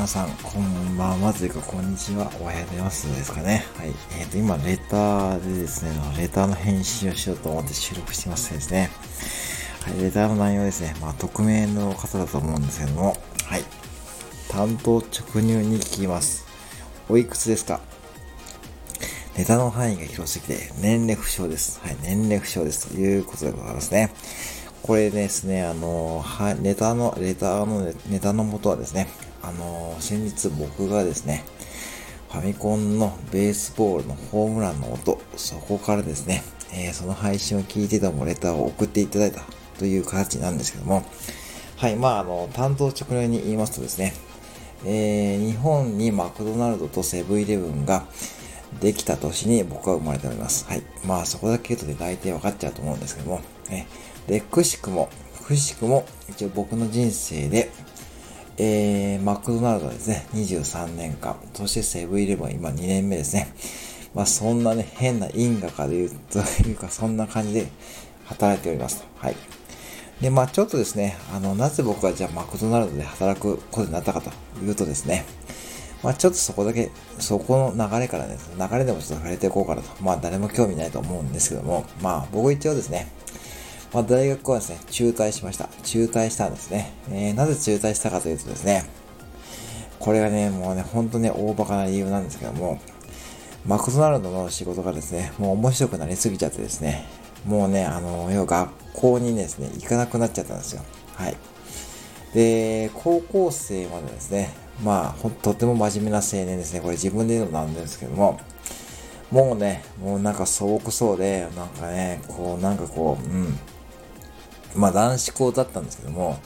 皆さん、こんばんはというか、こんにちは。おはようございますですかね。はい。えっ、ー、と、今、レターでですね、レターの返信をしようと思って収録してますですね。はい、レターの内容ですね。まあ、匿名の方だと思うんですけども、はい。担当直入に聞きます。おいくつですか？ネタの範囲が広すぎて、年齢不詳です。はい、年齢不詳です。ということでございますね。これですね、あの、は、ネタの、レターのネタの元はですね、あの、先日僕がですね、ファミコンのベースボールのホームランの音、そこからですね、えー、その配信を聞いてたもレターを送っていただいたという形なんですけども、はい、まあ、あの、担当直入に言いますとですね、えー、日本にマクドナルドとセブンイレブンができた年に僕は生まれております。はい。まあ、そこだけ言うとね、大体分かっちゃうと思うんですけども、ね、で、くしくも、くしくも、一応僕の人生で、えー、マクドナルドですね、23年間、そしてセブンイレブン今2年目ですね。まあそんなね、変な因果かで言うというか、そんな感じで働いております。はい。で、まあちょっとですね、あの、なぜ僕がじゃあマクドナルドで働くことになったかというとですね、まあちょっとそこだけ、そこの流れからね、流れでもちょっと触れていこうかなと。まあ誰も興味ないと思うんですけども、まあ僕一応ですね、まあ、大学はですね、中退しました。中退したんですね。えー、なぜ中退したかというとですね、これがね、もうね、ほんとね、大バカな理由なんですけども、マクドナルドの仕事がですね、もう面白くなりすぎちゃってですね、もうね、あの、要は学校にですね、行かなくなっちゃったんですよ。はい。で、高校生までですね、まあ、ほとっても真面目な青年ですね。これ自分で言うのなんですけども、もうね、もうなんか素朴そうで、なんかね、こう、なんかこう、うん、まあ男子校だったんですけども、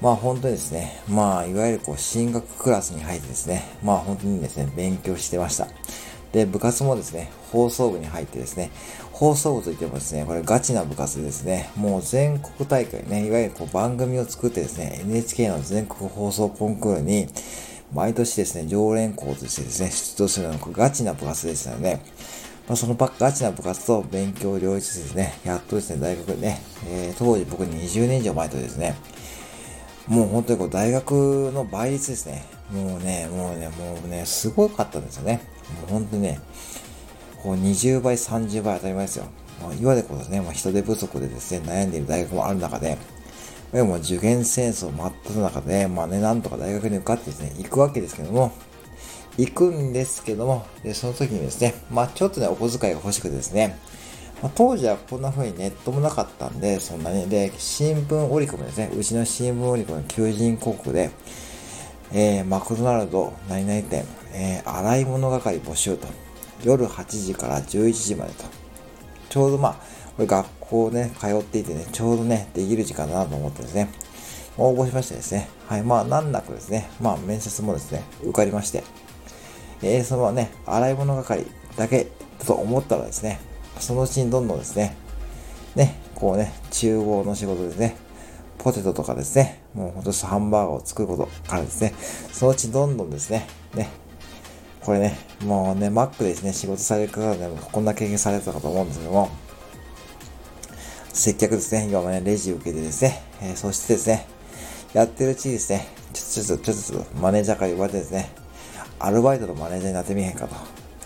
まあ本当にですね、まあいわゆるこう進学クラスに入ってですね、まあ本当にですね、勉強してました。で、部活もですね、放送部に入ってですね、放送部といってもですね、これガチな部活ですね、もう全国大会ね、いわゆるこう番組を作ってですね、NHK の全国放送コンクールに、毎年ですね、常連校としてですね、出場するようなガチな部活でしたので、まあ、そのガチな部活と勉強を両立ですね、やっとですね、大学ね、えー、当時僕20年以上前とですね、もう本当にこう大学の倍率ですね。もうね、もうね、もうね、すごかったんですよね。もう本当にね、こう20倍、30倍当たり前ですよ。まあ、いわゆるこうですね、まあ、人手不足でですね、悩んでいる大学もある中で、でも受験戦争真っ只中で、まあね、なんとか大学に受かってですね、行くわけですけども、行くんですけども、で、その時にですね、まあちょっとね、お小遣いが欲しくてですね、まあ、当時はこんな風にネットもなかったんで、そんなに。で、新聞折り込みですね。うちの新聞折り込みの求人広告で、えー、マクドナルド何々店、えー、洗い物係募集と。夜8時から11時までと。ちょうどまあ、これ学校ね、通っていてね、ちょうどね、できる時間だなと思ってですね、応募しましてですね、はい、まあ難なくですね、まあ面接もですね、受かりまして、えー、そのね、洗い物係だけだと思ったらですね、そのうちにどんどんですね、ね、こうね、厨房の仕事ですね、ポテトとかですね、もうほんとハンバーガーを作ることからですね、そのうちどんどんですね、ね、これね、もうね、マックでですね、仕事される方でもこんな経験されてたかと思うんですけども、接客ですね、今はね、レジ受けてですね、えー、そしてですね、やってるうちにですね、ちょっと、ちょっと、ちょっと、マネージャーから言われてですね、アルバイトのマネージャーになってみへんかと。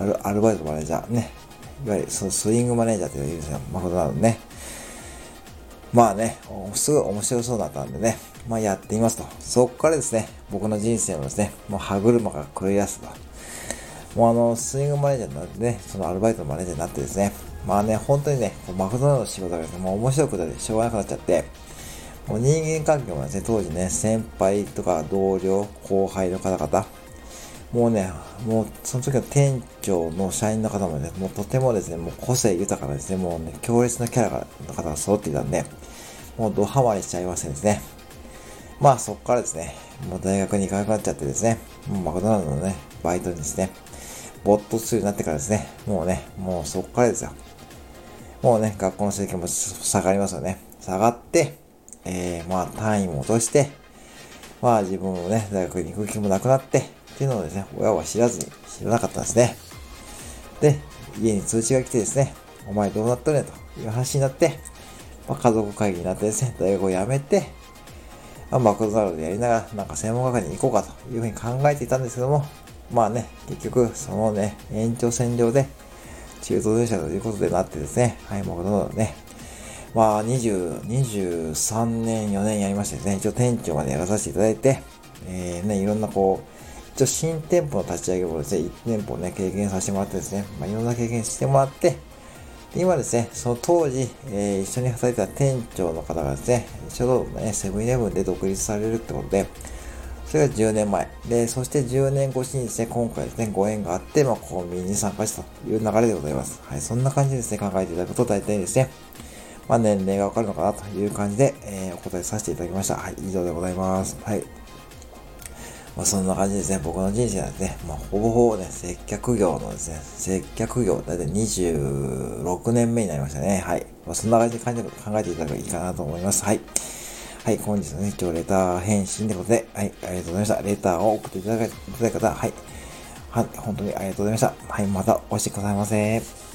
アルアルバイトのマネージャーね。いわゆるそスイングマネージャーって言うんですよ。まことなのね。まあね、すごい面白そうだったんでね、まあやってみますと。そこからですね、僕の人生もですね、もう歯車が狂い出すと。もうあの、スイングマネージャーになってね、そのアルバイトのマネージャーになってですね、まあね、本当にね、マクドナルドの仕事がですね、もう面白くてしょうがなくなっちゃって、もう人間関係もですね、当時ね、先輩とか同僚、後輩の方々、もうね、もうその時の店長の社員の方もね、もうとてもですね、もう個性豊かなですね、もうね、強烈なキャラの方が揃っていたんで、もうドハマりしちゃいましてですね。まあそこからですね、もう大学に行かなくなっちゃってですね、もうマクドナルドのね、バイトにですね、没頭するようになってからですね、もうね、もうそこからですよ。もうね、学校の成績も下がりますよね。下がって、えー、まあ単位も落として、まあ自分もね、大学に行く気もなくなって、っていうのをですね、親は知らずに知らなかったんですね。で、家に通知が来てですね、お前どうなったねという話になって、まあ、家族会議になってですね、大学を辞めて、まあ、マクドナルドでやりながら、なんか専門学校に行こうかというふうに考えていたんですけども、まあね、結局、そのね、延長線上で、中途電車ということでなってですね、はい、マクドナルドね、まあ、20、23年、4年やりましてですね、一応店長までやらさせていただいて、えー、ね、いろんなこう、一応新店舗の立ち上げをですね、1店舗ね、経験させてもらってですね、まあ、いろんな経験してもらって、今ですね、その当時、えー、一緒に働いてた店長の方がですね、ちょうどね、セブンイレブンで独立されるってことで、それが10年前。で、そして10年越しにですね、今回ですね、ご縁があって、まあ、コンビニに参加したという流れでございます。はい、そんな感じでですね、考えていただくと大体ですね、まあ、年齢がわかるのかなという感じで、えー、お答えさせていただきました。はい、以上でございます。はい。まあ、そんな感じですね。僕の人生はですね、まあ、ほぼほぼね、接客業のですね、接客業、だいたい26年目になりましたね。はい。まあ、そんな感じで考えていただけばいいかなと思います。はい。はい、本日のね、今日レター返信ということで、はい、ありがとうございました。レターを送っていただいた方、はい、はい、本当にありがとうございました。はい、またお越しくださいませ。